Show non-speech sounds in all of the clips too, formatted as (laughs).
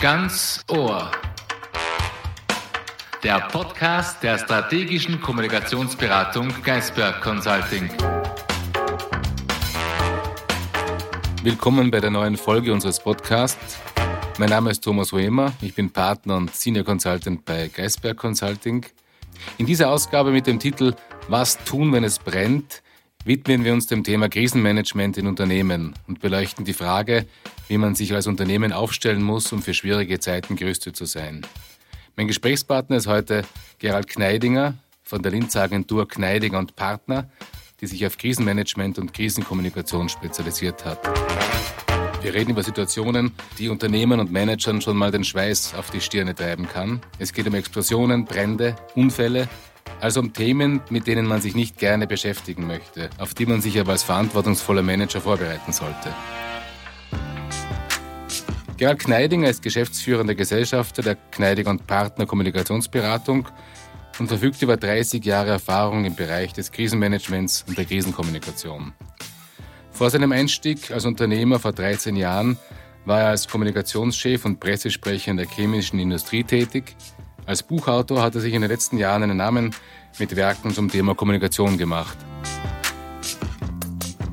Ganz Ohr. Der Podcast der strategischen Kommunikationsberatung Geisberg Consulting. Willkommen bei der neuen Folge unseres Podcasts. Mein Name ist Thomas Hoemer, ich bin Partner und Senior Consultant bei Geisberg Consulting. In dieser Ausgabe mit dem Titel Was tun, wenn es brennt, widmen wir uns dem Thema Krisenmanagement in Unternehmen und beleuchten die Frage, wie man sich als Unternehmen aufstellen muss, um für schwierige Zeiten gerüstet zu sein. Mein Gesprächspartner ist heute Gerald Kneidinger von der Linzer Agentur Kneidinger und Partner, die sich auf Krisenmanagement und Krisenkommunikation spezialisiert hat. Wir reden über Situationen, die Unternehmern und Managern schon mal den Schweiß auf die Stirne treiben kann. Es geht um Explosionen, Brände, Unfälle, also um Themen, mit denen man sich nicht gerne beschäftigen möchte, auf die man sich aber als verantwortungsvoller Manager vorbereiten sollte. Gerald Kneidinger ist geschäftsführender Gesellschafter der Kneidinger und Partner Kommunikationsberatung und verfügt über 30 Jahre Erfahrung im Bereich des Krisenmanagements und der Krisenkommunikation. Vor seinem Einstieg als Unternehmer vor 13 Jahren war er als Kommunikationschef und Pressesprecher in der chemischen Industrie tätig. Als Buchautor hat er sich in den letzten Jahren einen Namen mit Werken zum Thema Kommunikation gemacht.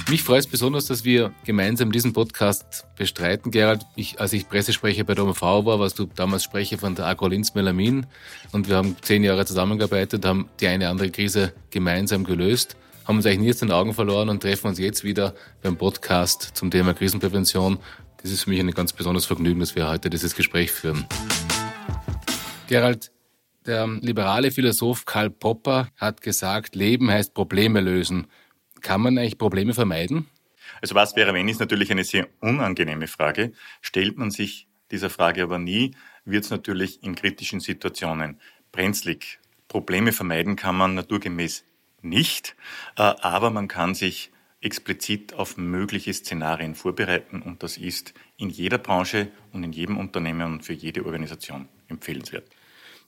Mich freut es besonders, dass wir gemeinsam diesen Podcast bestreiten, Gerald. Ich, als ich Pressesprecher bei der OMV war, warst du damals Sprecher von der Agrolins Melamin und wir haben zehn Jahre zusammengearbeitet, haben die eine andere Krise gemeinsam gelöst haben uns eigentlich nie aus den Augen verloren und treffen uns jetzt wieder beim Podcast zum Thema Krisenprävention. Das ist für mich ein ganz besonderes Vergnügen, dass wir heute dieses Gespräch führen. Gerald, der liberale Philosoph Karl Popper hat gesagt, Leben heißt Probleme lösen. Kann man eigentlich Probleme vermeiden? Also was wäre, wenn ist natürlich eine sehr unangenehme Frage. Stellt man sich dieser Frage aber nie, wird es natürlich in kritischen Situationen brenzlig. Probleme vermeiden kann man naturgemäß nicht, äh, aber man kann sich explizit auf mögliche Szenarien vorbereiten und das ist in jeder Branche und in jedem Unternehmen und für jede Organisation empfehlenswert.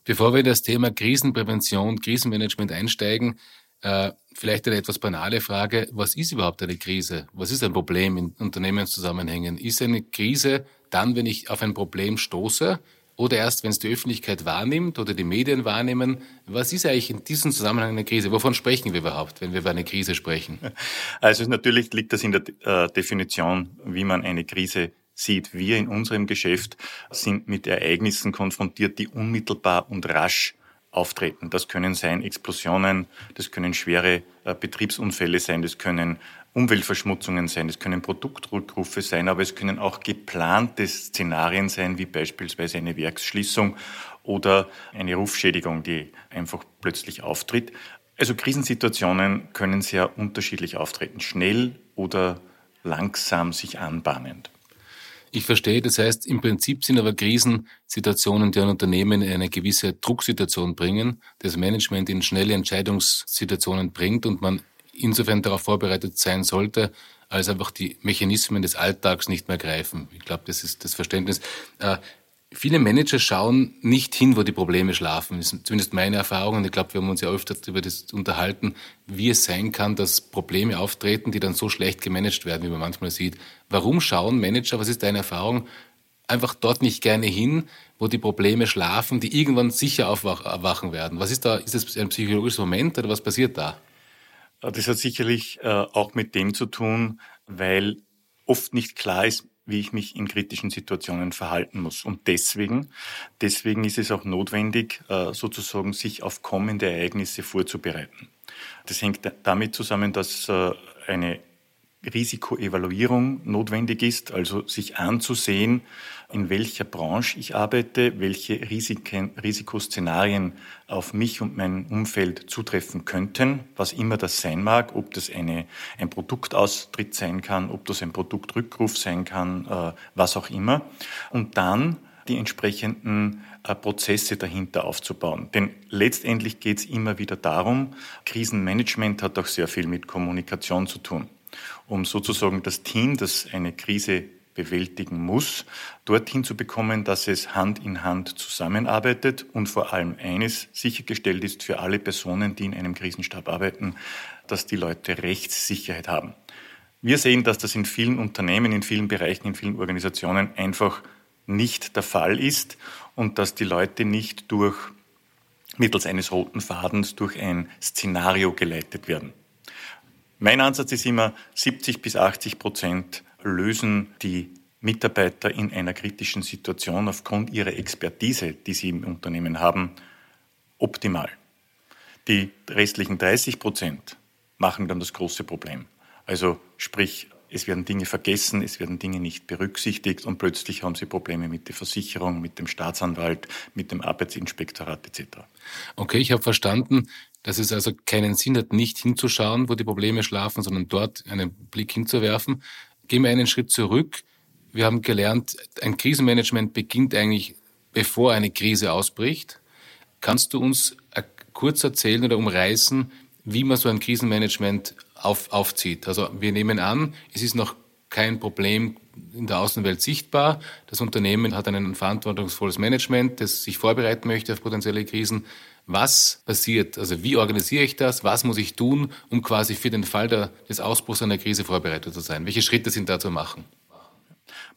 Bevor wir in das Thema Krisenprävention, Krisenmanagement einsteigen, äh, vielleicht eine etwas banale Frage. Was ist überhaupt eine Krise? Was ist ein Problem in Unternehmenszusammenhängen? Ist eine Krise dann, wenn ich auf ein Problem stoße oder erst, wenn es die Öffentlichkeit wahrnimmt oder die Medien wahrnehmen. Was ist eigentlich in diesem Zusammenhang eine Krise? Wovon sprechen wir überhaupt, wenn wir über eine Krise sprechen? (laughs) Also natürlich liegt das in der äh, Definition, wie man eine Krise sieht. Wir in unserem Geschäft sind mit Ereignissen konfrontiert, die unmittelbar und rasch auftreten. Das können sein Explosionen, das können schwere äh, Betriebsunfälle sein, das können Umweltverschmutzungen sein, es können Produktrückrufe sein, aber es können auch geplante Szenarien sein, wie beispielsweise eine Werksschließung oder eine Rufschädigung, die einfach plötzlich auftritt. Also Krisensituationen können sehr unterschiedlich auftreten, schnell oder langsam sich anbahnend. Ich verstehe, das heißt, im Prinzip sind aber Krisensituationen, die ein Unternehmen in eine gewisse Drucksituation bringen, das Management in schnelle Entscheidungssituationen bringt und man insofern darauf vorbereitet sein sollte, als einfach die Mechanismen des Alltags nicht mehr greifen. Ich glaube, das ist das Verständnis. Viele Manager schauen nicht hin, wo die Probleme schlafen. Das ist zumindest meine Erfahrung. Und ich glaube, wir haben uns ja öfter darüber unterhalten, wie es sein kann, dass Probleme auftreten, die dann so schlecht gemanagt werden, wie man manchmal sieht. Warum schauen Manager, was ist deine Erfahrung, einfach dort nicht gerne hin, wo die Probleme schlafen, die irgendwann sicher aufwachen werden? Was ist da? Ist das ein psychologisches Moment oder was passiert da? Das hat sicherlich äh, auch mit dem zu tun, weil oft nicht klar ist, wie ich mich in kritischen Situationen verhalten muss. Und deswegen, deswegen ist es auch notwendig, äh, sozusagen sich auf kommende Ereignisse vorzubereiten. Das hängt damit zusammen, dass eine Risikoevaluierung notwendig ist, also sich anzusehen, in welcher Branche ich arbeite, welche Risiken, Risikoszenarien auf mich und mein Umfeld zutreffen könnten, was immer das sein mag, ob das eine, ein Produktaustritt sein kann, ob das ein Produktrückruf sein kann, äh, was auch immer. Und dann die entsprechenden äh, Prozesse dahinter aufzubauen. Denn letztendlich geht es immer wieder darum, Krisenmanagement hat auch sehr viel mit Kommunikation zu tun um sozusagen das Team, das eine Krise bewältigen muss, dorthin zu bekommen, dass es Hand in Hand zusammenarbeitet und vor allem eines sichergestellt ist für alle Personen, die in einem Krisenstab arbeiten, dass die Leute Rechtssicherheit haben. Wir sehen, dass das in vielen Unternehmen, in vielen Bereichen, in vielen Organisationen einfach nicht der Fall ist und dass die Leute nicht durch mittels eines roten Fadens durch ein Szenario geleitet werden. Mein Ansatz ist immer, 70 bis 80 Prozent lösen die Mitarbeiter in einer kritischen Situation aufgrund ihrer Expertise, die sie im Unternehmen haben, optimal. Die restlichen 30 Prozent machen dann das große Problem. Also sprich, es werden Dinge vergessen, es werden Dinge nicht berücksichtigt und plötzlich haben sie Probleme mit der Versicherung, mit dem Staatsanwalt, mit dem Arbeitsinspektorat etc. Okay, ich habe verstanden, dass es also keinen Sinn hat, nicht hinzuschauen, wo die Probleme schlafen, sondern dort einen Blick hinzuwerfen. Gehen wir einen Schritt zurück. Wir haben gelernt, ein Krisenmanagement beginnt eigentlich, bevor eine Krise ausbricht. Kannst du uns kurz erzählen oder umreißen, wie man so ein Krisenmanagement auf, aufzieht. Also wir nehmen an, es ist noch kein Problem in der Außenwelt sichtbar. Das Unternehmen hat ein verantwortungsvolles Management, das sich vorbereiten möchte auf potenzielle Krisen. Was passiert? Also wie organisiere ich das? Was muss ich tun, um quasi für den Fall der, des Ausbruchs einer Krise vorbereitet zu sein? Welche Schritte sind da zu machen?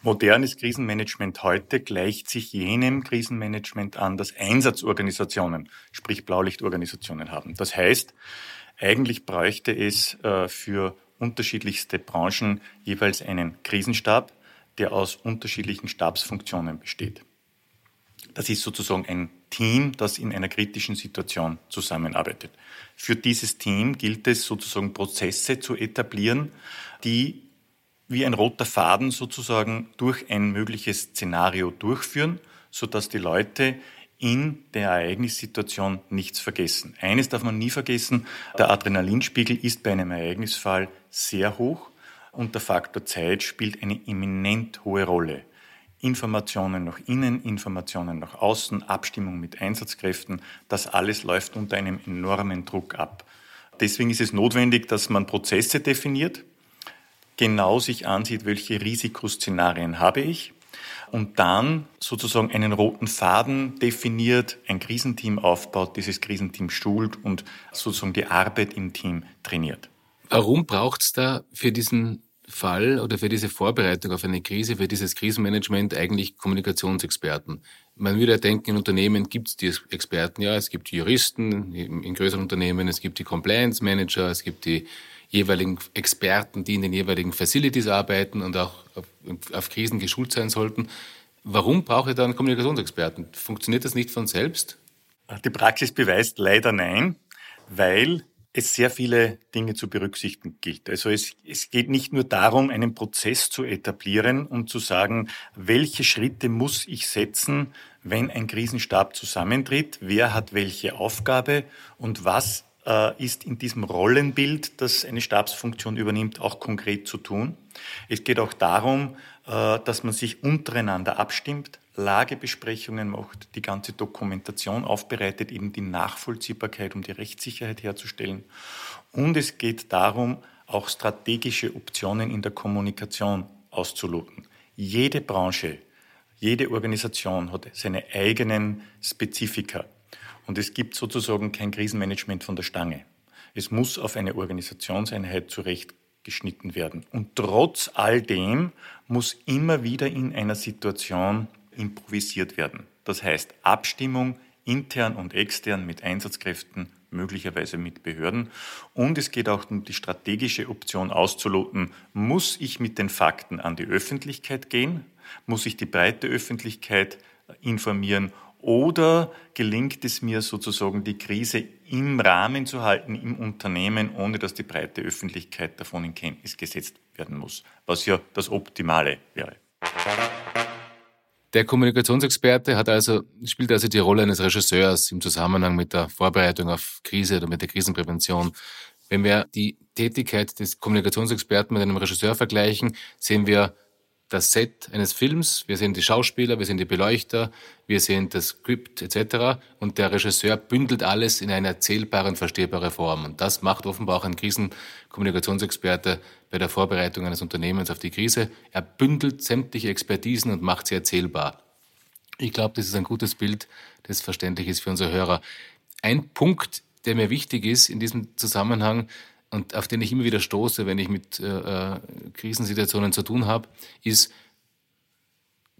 Modernes Krisenmanagement heute gleicht sich jenem Krisenmanagement an, das Einsatzorganisationen, sprich Blaulichtorganisationen haben. Das heißt, eigentlich bräuchte es äh, für unterschiedlichste Branchen jeweils einen Krisenstab, der aus unterschiedlichen Stabsfunktionen besteht. Das ist sozusagen ein Team, das in einer kritischen Situation zusammenarbeitet. Für dieses Team gilt es sozusagen Prozesse zu etablieren, die wie ein roter Faden sozusagen durch ein mögliches Szenario durchführen, sodass die Leute in der Ereignissituation nichts vergessen. Eines darf man nie vergessen, der Adrenalinspiegel ist bei einem Ereignisfall sehr hoch und der Faktor Zeit spielt eine eminent hohe Rolle. Informationen nach innen, Informationen nach außen, Abstimmung mit Einsatzkräften, das alles läuft unter einem enormen Druck ab. Deswegen ist es notwendig, dass man Prozesse definiert, genau sich ansieht, welche Risikoszenarien habe ich und dann sozusagen einen roten Faden definiert, ein Krisenteam aufbaut, dieses Krisenteam schult und sozusagen die Arbeit im Team trainiert. Warum braucht es da für diesen Fall oder für diese Vorbereitung auf eine Krise, für dieses Krisenmanagement eigentlich Kommunikationsexperten? Man würde ja denken, in Unternehmen gibt es die Experten, ja, es gibt Juristen in größeren Unternehmen, es gibt die Compliance Manager, es gibt die jeweiligen Experten, die in den jeweiligen Facilities arbeiten und auch auf, Krisen geschult sein sollten. Warum brauche ich da einen Kommunikationsexperten? Funktioniert das nicht von selbst? Die Praxis beweist leider nein, weil es sehr viele Dinge zu berücksichtigen gilt. Also es, es geht nicht nur darum, einen Prozess zu etablieren und zu sagen, welche Schritte muss ich setzen, wenn ein Krisenstab zusammentritt, wer hat welche Aufgabe und was äh, ist in diesem Rollenbild, das eine Stabsfunktion übernimmt, auch konkret zu tun. Es geht auch darum, äh, dass man sich untereinander abstimmt, Lagebesprechungen macht, die ganze Dokumentation aufbereitet, eben die Nachvollziehbarkeit, um die Rechtssicherheit herzustellen. Und es geht darum, auch strategische Optionen in der Kommunikation auszuloten. Jede Branche, jede Organisation hat seine eigenen Spezifika. Und es gibt sozusagen kein Krisenmanagement von der Stange. Es muss auf eine Organisationseinheit zurechtgeschnitten werden. Und trotz all dem muss immer wieder in einer Situation improvisiert werden. Das heißt Abstimmung intern und extern mit Einsatzkräften, möglicherweise mit Behörden. Und es geht auch um die strategische Option auszuloten, muss ich mit den Fakten an die Öffentlichkeit gehen? Muss ich die breite Öffentlichkeit informieren oder gelingt es mir sozusagen, die Krise im Rahmen zu halten, im Unternehmen, ohne dass die breite Öffentlichkeit davon in Kenntnis gesetzt werden muss, was ja das Optimale wäre. Der Kommunikationsexperte hat also, spielt also die Rolle eines Regisseurs im Zusammenhang mit der Vorbereitung auf Krise oder mit der Krisenprävention. Wenn wir die Tätigkeit des Kommunikationsexperten mit einem Regisseur vergleichen, sehen wir das Set eines Films, wir sehen die Schauspieler, wir sehen die Beleuchter, wir sehen das Skript etc. Und der Regisseur bündelt alles in eine erzählbare und verstehbare Form. Und das macht offenbar auch ein Krisenkommunikationsexperte bei der Vorbereitung eines Unternehmens auf die Krise. Er bündelt sämtliche Expertisen und macht sie erzählbar. Ich glaube, das ist ein gutes Bild, das verständlich ist für unsere Hörer. Ein Punkt, der mir wichtig ist in diesem Zusammenhang, und auf den ich immer wieder stoße, wenn ich mit äh, äh, Krisensituationen zu tun habe, ist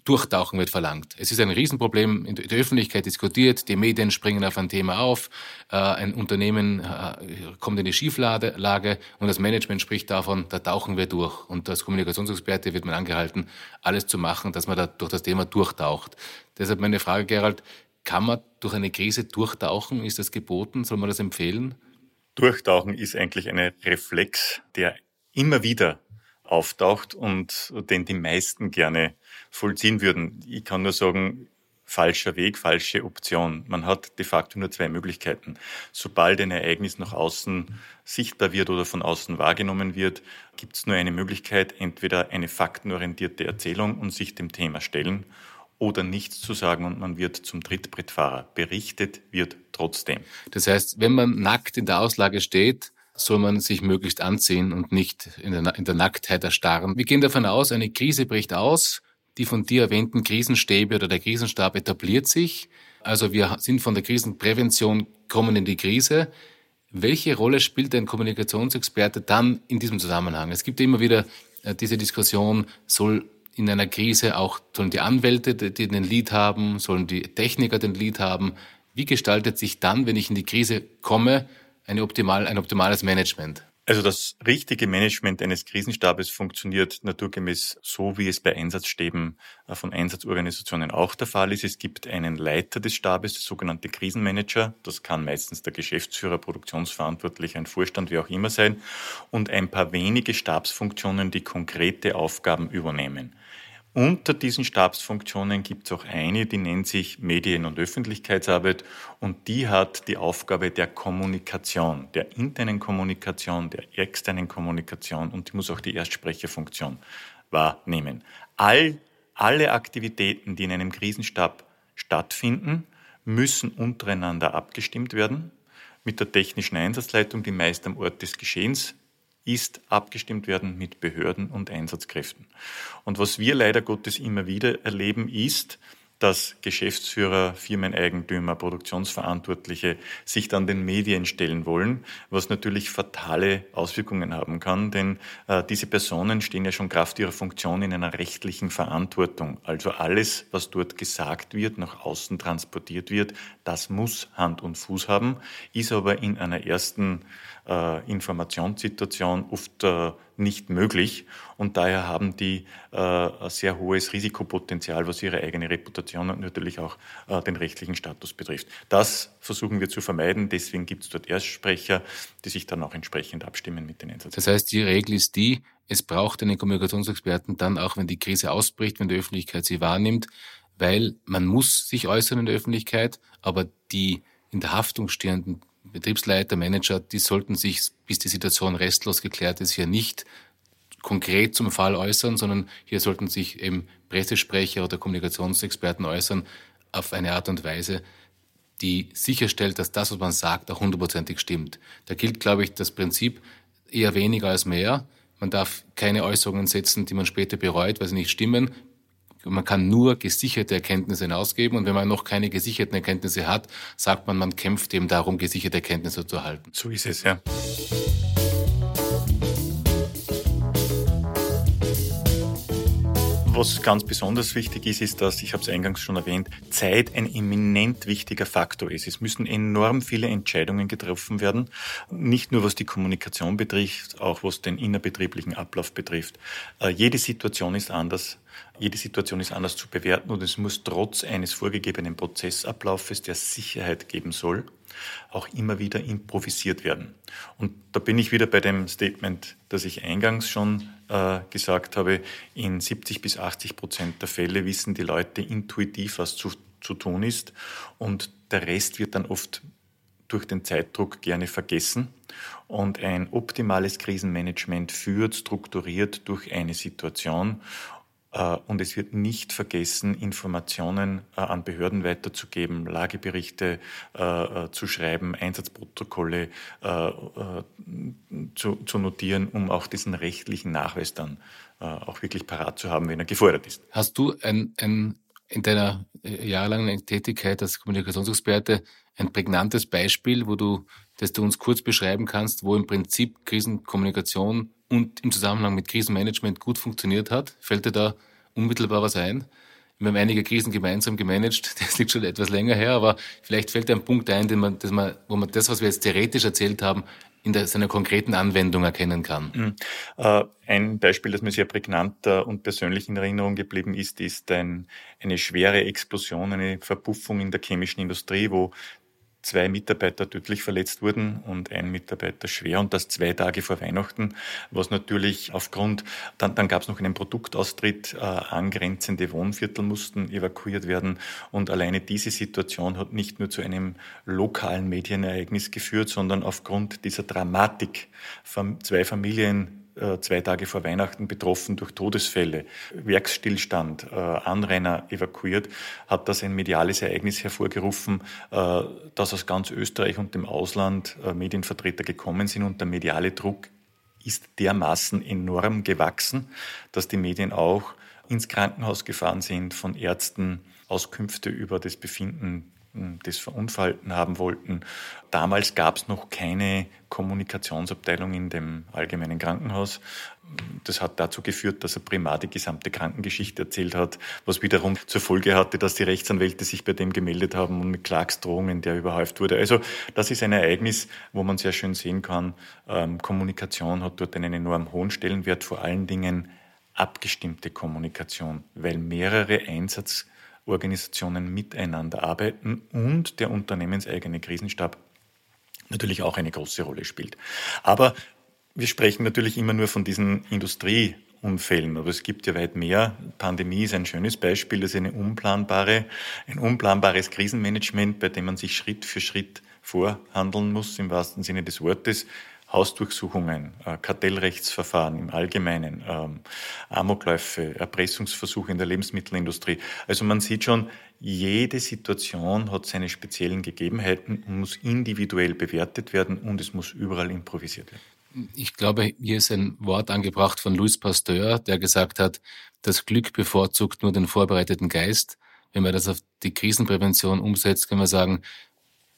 Durchtauchen wird verlangt. Es ist ein Riesenproblem, in der Öffentlichkeit diskutiert, die Medien springen auf ein Thema auf, äh, ein Unternehmen äh, kommt in die Schieflage und das Management spricht davon, da tauchen wir durch. Und als Kommunikationsexperte wird man angehalten, alles zu machen, dass man da durch das Thema durchtaucht. Deshalb meine Frage, Gerald, kann man durch eine Krise durchtauchen? Ist das geboten? Soll man das empfehlen? Durchtauchen ist eigentlich ein Reflex, der immer wieder auftaucht und den die meisten gerne vollziehen würden. Ich kann nur sagen, falscher Weg, falsche Option. Man hat de facto nur zwei Möglichkeiten. Sobald ein Ereignis nach außen sichtbar wird oder von außen wahrgenommen wird, gibt es nur eine Möglichkeit, entweder eine faktenorientierte Erzählung und sich dem Thema stellen oder nichts zu sagen und man wird zum Trittbrettfahrer. Berichtet wird trotzdem. Das heißt, wenn man nackt in der Auslage steht, soll man sich möglichst anziehen und nicht in der, in der Nacktheit erstarren. Wir gehen davon aus, eine Krise bricht aus. Die von dir erwähnten Krisenstäbe oder der Krisenstab etabliert sich. Also wir sind von der Krisenprävention kommen in die Krise. Welche Rolle spielt ein Kommunikationsexperte dann in diesem Zusammenhang? Es gibt immer wieder äh, diese Diskussion, soll in einer Krise auch, sollen die Anwälte die den Lead haben, sollen die Techniker den Lead haben? Wie gestaltet sich dann, wenn ich in die Krise komme, eine optimal, ein optimales Management? Also das richtige Management eines Krisenstabes funktioniert naturgemäß so, wie es bei Einsatzstäben äh, von Einsatzorganisationen auch der Fall ist. Es gibt einen Leiter des Stabes, der sogenannte Krisenmanager. Das kann meistens der Geschäftsführer, Produktionsverantwortlicher, ein Vorstand, wie auch immer sein. Und ein paar wenige Stabsfunktionen, die konkrete Aufgaben übernehmen. Unter diesen Stabsfunktionen gibt es auch eine, die nennt sich Medien- und Öffentlichkeitsarbeit. Und die hat die Aufgabe der Kommunikation, der internen Kommunikation, der externen Kommunikation. Und die muss auch die Erstsprecherfunktion wahrnehmen. All, alle Aktivitäten, die in einem Krisenstab stattfinden, müssen untereinander abgestimmt werden. Mit der technischen Einsatzleitung, die meist am Ort des Geschehens ist abgestimmt werden mit Behörden und Einsatzkräften. Und was wir leider Gottes immer wieder erleben, ist, dass Geschäftsführer, Firmeneigentümer, Produktionsverantwortliche sich dann den Medien stellen wollen, was natürlich fatale Auswirkungen haben kann, denn äh, diese Personen stehen ja schon Kraft ihrer Funktion in einer rechtlichen Verantwortung. Also alles, was dort gesagt wird, nach außen transportiert wird, das muss Hand und Fuß haben, ist aber in einer ersten äh, Informationssituation oft äh, nicht möglich. Und daher haben die äh, ein sehr hohes Risikopotenzial, was ihre eigene Reputation und natürlich auch äh, den rechtlichen Status betrifft. Das versuchen wir zu vermeiden. Deswegen gibt es dort Erstsprecher, die sich dann auch entsprechend abstimmen mit den Einsätzen. Das heißt, die Regel ist die, es braucht einen Kommunikationsexperten dann auch, wenn die Krise ausbricht, wenn die Öffentlichkeit sie wahrnimmt, weil man muss sich äußern in der Öffentlichkeit, aber die in der Haftung stehenden Betriebsleiter, Manager, die sollten sich, bis die Situation restlos geklärt ist, hier nicht konkret zum Fall äußern, sondern hier sollten sich eben Pressesprecher oder Kommunikationsexperten äußern auf eine Art und Weise, die sicherstellt, dass das, was man sagt, auch hundertprozentig stimmt. Da gilt, glaube ich, das Prinzip eher weniger als mehr. Man darf keine Äußerungen setzen, die man später bereut, weil sie nicht stimmen. Man kann nur gesicherte Erkenntnisse hinausgeben und wenn man noch keine gesicherten Erkenntnisse hat, sagt man, man kämpft eben darum, gesicherte Erkenntnisse zu erhalten. So ist es, ja. Was ganz besonders wichtig ist, ist, dass, ich habe es eingangs schon erwähnt, Zeit ein eminent wichtiger Faktor ist. Es müssen enorm viele Entscheidungen getroffen werden, nicht nur was die Kommunikation betrifft, auch was den innerbetrieblichen Ablauf betrifft. Äh, jede Situation ist anders. Jede Situation ist anders zu bewerten und es muss trotz eines vorgegebenen Prozessablaufes, der Sicherheit geben soll, auch immer wieder improvisiert werden. Und da bin ich wieder bei dem Statement, das ich eingangs schon äh, gesagt habe. In 70 bis 80 Prozent der Fälle wissen die Leute intuitiv, was zu, zu tun ist. Und der Rest wird dann oft durch den Zeitdruck gerne vergessen. Und ein optimales Krisenmanagement führt strukturiert durch eine Situation und es wird nicht vergessen, Informationen äh, an Behörden weiterzugeben, Lageberichte äh, zu schreiben, Einsatzprotokolle zu, zu notieren, um auch diesen rechtlichen Nachweis dann auch wirklich parat zu haben, wenn er gefordert ist. Hast du ein, ein, in deiner jahrelangen Tätigkeit als Kommunikationsexperte ein prägnantes Beispiel, wo du, das du uns kurz beschreiben kannst, wo im Prinzip Krisenkommunikation und im Zusammenhang mit Krisenmanagement gut funktioniert hat? Fällt dir da unmittelbar was ein? Wir haben einige Krisen gemeinsam gemanagt. (laughs) Das liegt schon etwas länger her, aber vielleicht fällt ein Punkt ein, den man, man, wo man das, was wir jetzt theoretisch erzählt haben, in der, seiner konkreten Anwendung erkennen kann. Mhm. Äh, ein Beispiel, das mir sehr prägnant äh, und persönlich in Erinnerung geblieben ist, ist ein, eine schwere Explosion, eine Verpuffung in der chemischen Industrie, wo zwei Mitarbeiter tödlich verletzt wurden und ein Mitarbeiter schwer und das zwei Tage vor Weihnachten, was natürlich aufgrund, dann, dann gab es noch einen Produktaustritt, äh, angrenzende Wohnviertel mussten evakuiert werden und alleine diese Situation hat nicht nur zu einem lokalen Medienereignis geführt, sondern aufgrund dieser Dramatik zwei Familien zwei Tage vor Weihnachten betroffen durch Todesfälle, Werksstillstand, äh, Anrainer evakuiert, hat das ein mediales Ereignis hervorgerufen, äh, dass aus ganz Österreich und dem Ausland Medienvertreter gekommen sind und der mediale Druck ist dermaßen enorm gewachsen, dass die Medien auch ins Krankenhaus gefahren sind, von Ärzten Auskünfte über das Befinden des Verunfallten haben wollten. Damals gab es noch keine Kommunikationsabteilung in dem allgemeinen Krankenhaus. Das hat dazu geführt, dass er primar die gesamte Krankengeschichte erzählt hat, was wiederum zur Folge hatte, dass die Rechtsanwälte sich bei dem gemeldet haben und mit Klagsdrohungen der überhäuft wurde. Also das ist ein Ereignis, wo man sehr schön sehen kann, ähm, Kommunikation hat dort einen enorm hohen Stellenwert, vor allen Dingen abgestimmte Kommunikation, weil mehrere Einsatz Organisationen miteinander arbeiten und der unternehmenseigene Krisenstab natürlich auch eine große Rolle spielt. Aber wir sprechen natürlich immer nur von diesen Industrieunfällen, aber es gibt ja weit mehr. Pandemie ist ein schönes Beispiel, das ist eine unplanbare, ein unplanbares Krisenmanagement, bei dem man sich Schritt für Schritt vorhandeln muss, im wahrsten Sinne des Wortes. Hausdurchsuchungen, äh, Kartellrechtsverfahren im Allgemeinen, ähm, Amokläufe, Erpressungsversuche in der Lebensmittelindustrie. Also man sieht schon, jede Situation hat seine speziellen Gegebenheiten und muss individuell bewertet werden und es muss überall improvisiert werden. Ich glaube, hier ist ein Wort angebracht von Louis Pasteur, der gesagt hat, das Glück bevorzugt nur den vorbereiteten Geist. Wenn man das auf die Krisenprävention umsetzt, kann man sagen,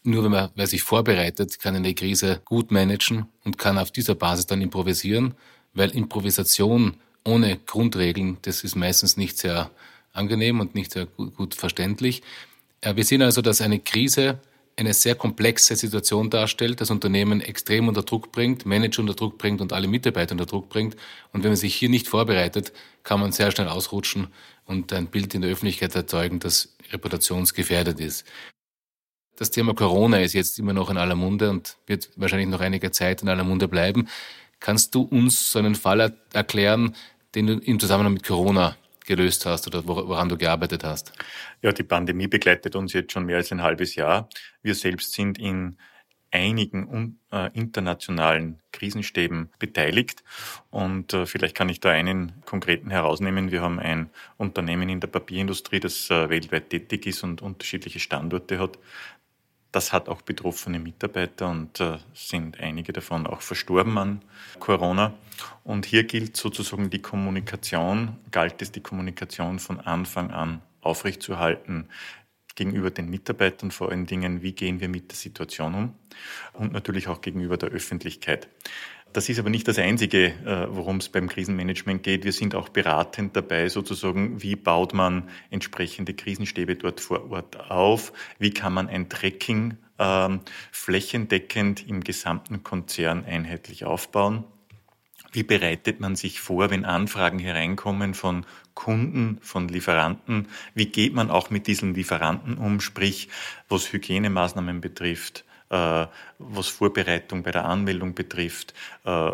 nur wenn man wer sich vorbereitet, kann eine Krise gut managen und kann auf dieser Basis dann improvisieren, weil Improvisation ohne Grundregeln, das ist meistens nicht sehr angenehm und nicht sehr gut, gut verständlich. Wir sehen also, dass eine Krise eine sehr komplexe Situation darstellt, das Unternehmen extrem unter Druck bringt, Manager unter Druck bringt und alle Mitarbeiter unter Druck bringt. Und wenn man sich hier nicht vorbereitet, kann man sehr schnell ausrutschen und ein Bild in der Öffentlichkeit erzeugen, das reputationsgefährdet ist. Das Thema Corona ist jetzt immer noch in aller Munde und wird wahrscheinlich noch einige Zeit in aller Munde bleiben. Kannst du uns so einen Fall erklären, den du im Zusammenhang mit Corona gelöst hast oder woran du gearbeitet hast? Ja, die Pandemie begleitet uns jetzt schon mehr als ein halbes Jahr. Wir selbst sind in einigen äh, internationalen Krisenstäben beteiligt. Und äh, vielleicht kann ich da einen konkreten herausnehmen. Wir haben ein Unternehmen in der Papierindustrie, das äh, weltweit tätig ist und unterschiedliche Standorte hat. Das hat auch betroffene Mitarbeiter und äh, sind einige davon auch verstorben an Corona. Und hier gilt sozusagen die Kommunikation, galt es die Kommunikation von Anfang an aufrechtzuerhalten gegenüber den Mitarbeitern vor allen Dingen, wie gehen wir mit der Situation um und natürlich auch gegenüber der Öffentlichkeit. Das ist aber nicht das Einzige, äh, worum es beim Krisenmanagement geht. Wir sind auch beratend dabei, sozusagen, wie baut man entsprechende Krisenstäbe dort vor Ort auf, wie kann man ein Tracking ähm, flächendeckend im gesamten Konzern einheitlich aufbauen. Wie bereitet man sich vor, wenn Anfragen hereinkommen von Kunden, von Lieferanten? Wie geht man auch mit diesen Lieferanten um, sprich was Hygienemaßnahmen betrifft, was Vorbereitung bei der Anmeldung betrifft. Äh,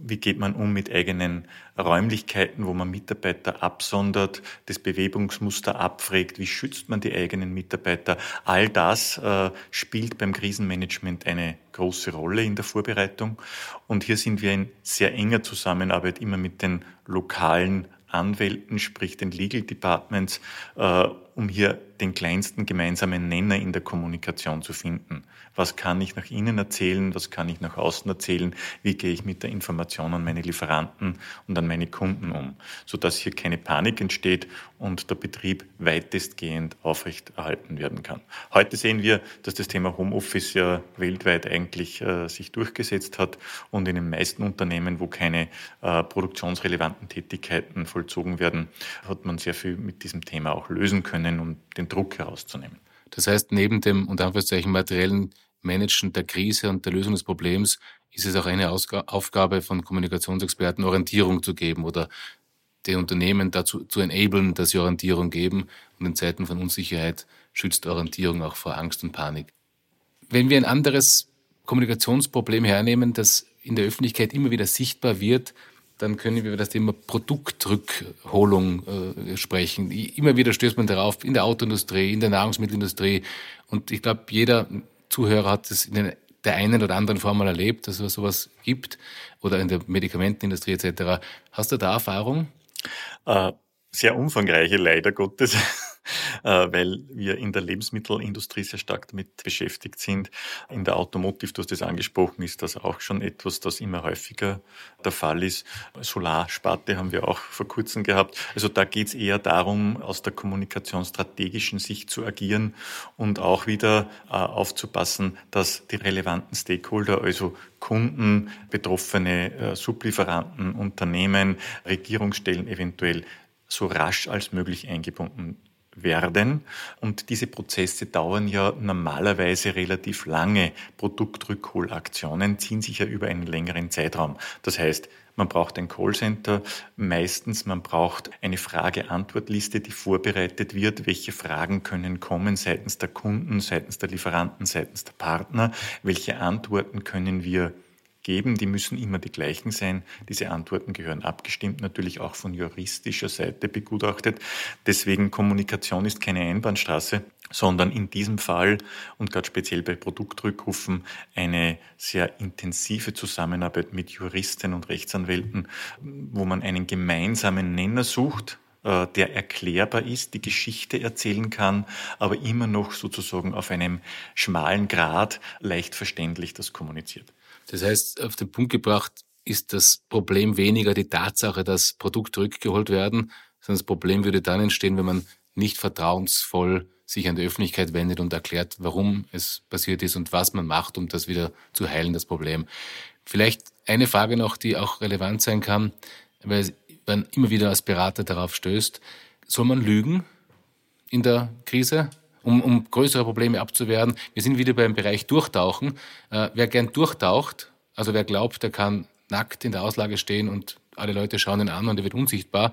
wie geht man um mit eigenen Räumlichkeiten, wo man Mitarbeiter absondert, das Bewegungsmuster abfragt, wie schützt man die eigenen Mitarbeiter. All das äh, spielt beim Krisenmanagement eine große Rolle in der Vorbereitung. Und hier sind wir in sehr enger Zusammenarbeit immer mit den lokalen Anwälten, sprich den Legal Departments, um hier den kleinsten gemeinsamen Nenner in der Kommunikation zu finden. Was kann ich nach innen erzählen? Was kann ich nach außen erzählen? Wie gehe ich mit der Information an meine Lieferanten und an meine Kunden um? Sodass hier keine Panik entsteht und der Betrieb weitestgehend aufrechterhalten werden kann. Heute sehen wir, dass das Thema Homeoffice ja weltweit eigentlich äh, sich durchgesetzt hat und in den meisten Unternehmen, wo keine äh, produktionsrelevanten Tätigkeiten vollzogen werden, hat man sehr viel mit diesem Thema auch lösen können, um den Druck herauszunehmen. Das heißt, neben dem unter Anführungszeichen materiellen Managen der Krise und der Lösung des Problems ist es auch eine Ausg Aufgabe von Kommunikationsexperten, Orientierung zu geben oder die Unternehmen dazu zu enablen, dass sie Orientierung geben. Und in Zeiten von Unsicherheit schützt Orientierung auch vor Angst und Panik. Wenn wir ein anderes Kommunikationsproblem hernehmen, das in der Öffentlichkeit immer wieder sichtbar wird, dann können wir über das Thema Produktrückholung äh, sprechen. Immer wieder stößt man darauf, in der Autoindustrie, in der Nahrungsmittelindustrie. Und ich glaube, jeder Zuhörer hat es in der einen oder anderen Form mal erlebt, dass es sowas gibt oder in der Medikamentenindustrie etc. Hast du da Erfahrung? Äh, sehr umfangreiche, leider Gottes. Äh, weil wir in der Lebensmittelindustrie sehr stark damit beschäftigt sind. In der Automotive, du hast das angesprochen, ist das auch schon etwas, das immer häufiger der Fall ist. Solarsparte haben wir auch vor kurzem gehabt. Also da geht es eher darum, aus der kommunikationsstrategischen Sicht zu agieren und auch wieder äh, aufzupassen, dass die relevanten Stakeholder, also Kunden, betroffene äh, Sublieferanten, Unternehmen, Regierungsstellen eventuell so rasch als möglich eingebunden werden. Und diese Prozesse dauern ja normalerweise relativ lange. Produktrückholaktionen ziehen sich ja über einen längeren Zeitraum. Das heißt, man braucht ein Callcenter, meistens man braucht eine Frage-Antwort-Liste, die vorbereitet wird. Welche Fragen können kommen seitens der Kunden, seitens der Lieferanten, seitens der Partner? Welche Antworten können wir geben, die müssen immer die gleichen sein. Diese Antworten gehören abgestimmt, natürlich auch von juristischer Seite begutachtet. Deswegen Kommunikation ist keine Einbahnstraße, sondern in diesem Fall und gerade speziell bei Produktrückrufen eine sehr intensive Zusammenarbeit mit Juristen und Rechtsanwälten, wo man einen gemeinsamen Nenner sucht, äh, der erklärbar ist, die Geschichte erzählen kann, aber immer noch sozusagen auf einem schmalen Grad leicht verständlich das kommuniziert. Das heißt, auf den Punkt gebracht ist das Problem weniger die Tatsache, dass Produkte rückgeholt werden, sondern das Problem würde dann entstehen, wenn man nicht vertrauensvoll sich an die Öffentlichkeit wendet und erklärt, warum es passiert ist und was man macht, um das wieder zu heilen, das Problem. Vielleicht eine Frage noch, die auch relevant sein kann, weil man immer wieder als Berater darauf stößt. Soll man lügen in der Krise? Um, um größere Probleme abzuwehren. Wir sind wieder beim Bereich Durchtauchen. Äh, wer gern durchtaucht, also wer glaubt, der kann nackt in der Auslage stehen und alle Leute schauen ihn an und er wird unsichtbar,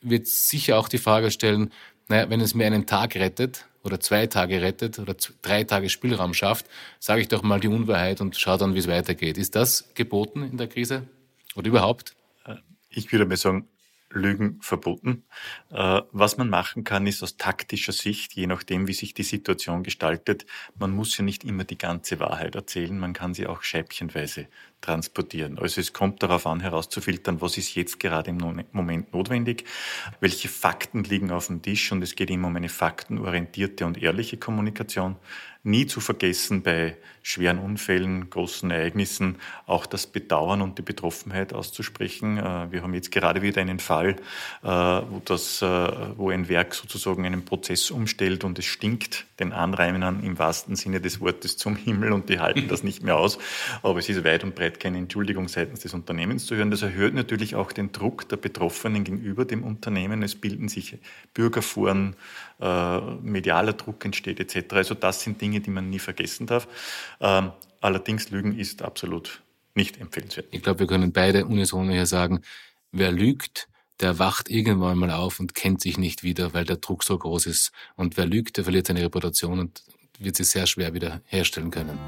wird sicher auch die Frage stellen, naja, wenn es mir einen Tag rettet oder zwei Tage rettet oder drei Tage Spielraum schafft, sage ich doch mal die Unwahrheit und schaue dann, wie es weitergeht. Ist das geboten in der Krise oder überhaupt? Ich würde mal sagen, Lügen verboten. Äh, was man machen kann, ist aus taktischer Sicht, je nachdem, wie sich die Situation gestaltet, man muss ja nicht immer die ganze Wahrheit erzählen, man kann sie auch scheibchenweise transportieren. Also es kommt darauf an, herauszufiltern, was ist jetzt gerade im Moment notwendig, welche Fakten liegen auf dem Tisch und es geht immer um eine faktenorientierte und ehrliche Kommunikation nie zu vergessen bei schweren Unfällen, großen Ereignissen, auch das Bedauern und die Betroffenheit auszusprechen. Äh, wir haben jetzt gerade wieder einen Fall, äh, wo, das, äh, wo ein Werk sozusagen einen Prozess umstellt und es stinkt den Anrainern im wahrsten Sinne des Wortes zum Himmel und die halten das nicht mehr aus. Aber es ist weit und breit keine Entschuldigung seitens des Unternehmens zu hören. Das erhöht natürlich auch den Druck der Betroffenen gegenüber dem Unternehmen. Es bilden sich Bürgerforen, medialer Druck entsteht etc. Also das sind Dinge, Dinge, die man nie vergessen darf. Ähm, allerdings Lügen ist absolut nicht empfehlenswert. Ich glaube, wir können beide unisono hier sagen, wer lügt, der wacht irgendwann mal auf und kennt sich nicht wieder, weil der Druck so groß ist. Und wer lügt, der verliert seine Reputation und wird sie sehr schwer wieder herstellen können.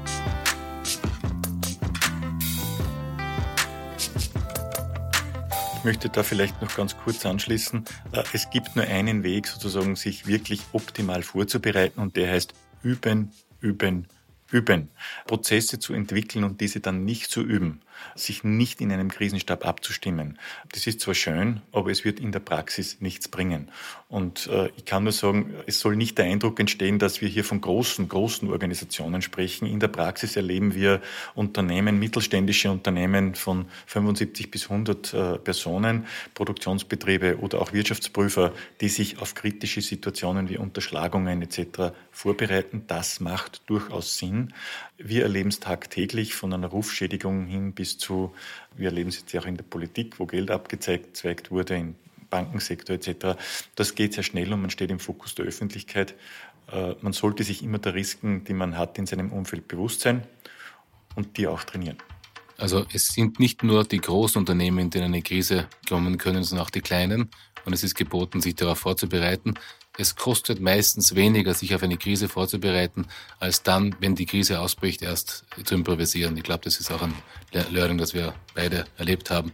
Ich möchte da vielleicht noch ganz kurz anschließen. Äh, es gibt nur einen Weg, sozusagen sich wirklich optimal vorzubereiten und der heißt üben, üben, üben. Prozesse zu entwickeln und diese dann nicht zu üben, sich nicht in einem Krisenstab abzustimmen. Das ist zwar schön, aber es wird in der Praxis nichts bringen. Und äh, ich kann nur sagen, es soll nicht der Eindruck entstehen, dass wir hier von großen, großen Organisationen sprechen. In der Praxis erleben wir Unternehmen, mittelständische Unternehmen von 75 bis 100 äh, Personen, Produktionsbetriebe oder auch Wirtschaftsprüfer, die sich auf kritische Situationen wie Unterschlagungen etc. vorbereiten. Das macht durchaus Sinn. Wir erleben es tagtäglich von einer Rufschädigung hin bis zu, wir erleben es jetzt auch in der Politik, wo Geld abgezeigt wurde, im Bankensektor etc. Das geht sehr schnell und man steht im Fokus der Öffentlichkeit. Äh, man sollte sich immer der Risiken, die man hat, in seinem Umfeld bewusst sein und die auch trainieren. Also es sind nicht nur die großen Unternehmen, in denen eine Krise kommen können, sondern auch die kleinen. Und es ist geboten, sich darauf vorzubereiten. Es kostet meistens weniger, sich auf eine Krise vorzubereiten, als dann, wenn die Krise ausbricht, erst zu improvisieren. Ich glaube, das ist auch ein Learning, das wir beide erlebt haben.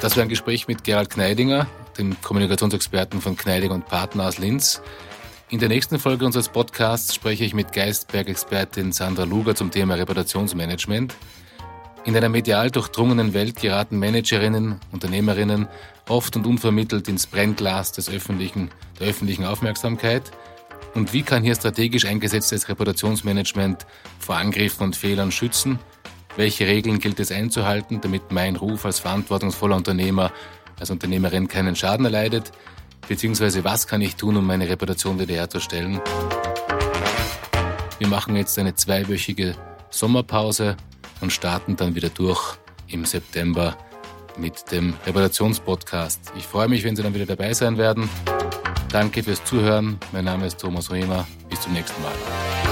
Das war ein Gespräch mit Gerald Kneidinger, dem Kommunikationsexperten von Kneidinger und Partner aus Linz. In der nächsten Folge unseres Podcasts spreche ich mit Geistberg-Expertin Sandra Luger zum Thema Reputationsmanagement. In einer medial durchdrungenen Welt geraten Managerinnen, Unternehmerinnen oft und unvermittelt ins Brennglas des öffentlichen, der öffentlichen Aufmerksamkeit. Und wie kann hier strategisch eingesetztes Reputationsmanagement vor Angriffen und Fehlern schützen? Welche Regeln gilt es einzuhalten, damit mein Ruf als verantwortungsvoller Unternehmer, als Unternehmerin keinen Schaden erleidet? Beziehungsweise was kann ich tun, um meine Reputation wiederherzustellen? Wir machen jetzt eine zweiwöchige Sommerpause und starten dann wieder durch im September mit dem Reparationspodcast. Ich freue mich, wenn Sie dann wieder dabei sein werden. Danke fürs Zuhören. Mein Name ist Thomas Rehmer. Bis zum nächsten Mal.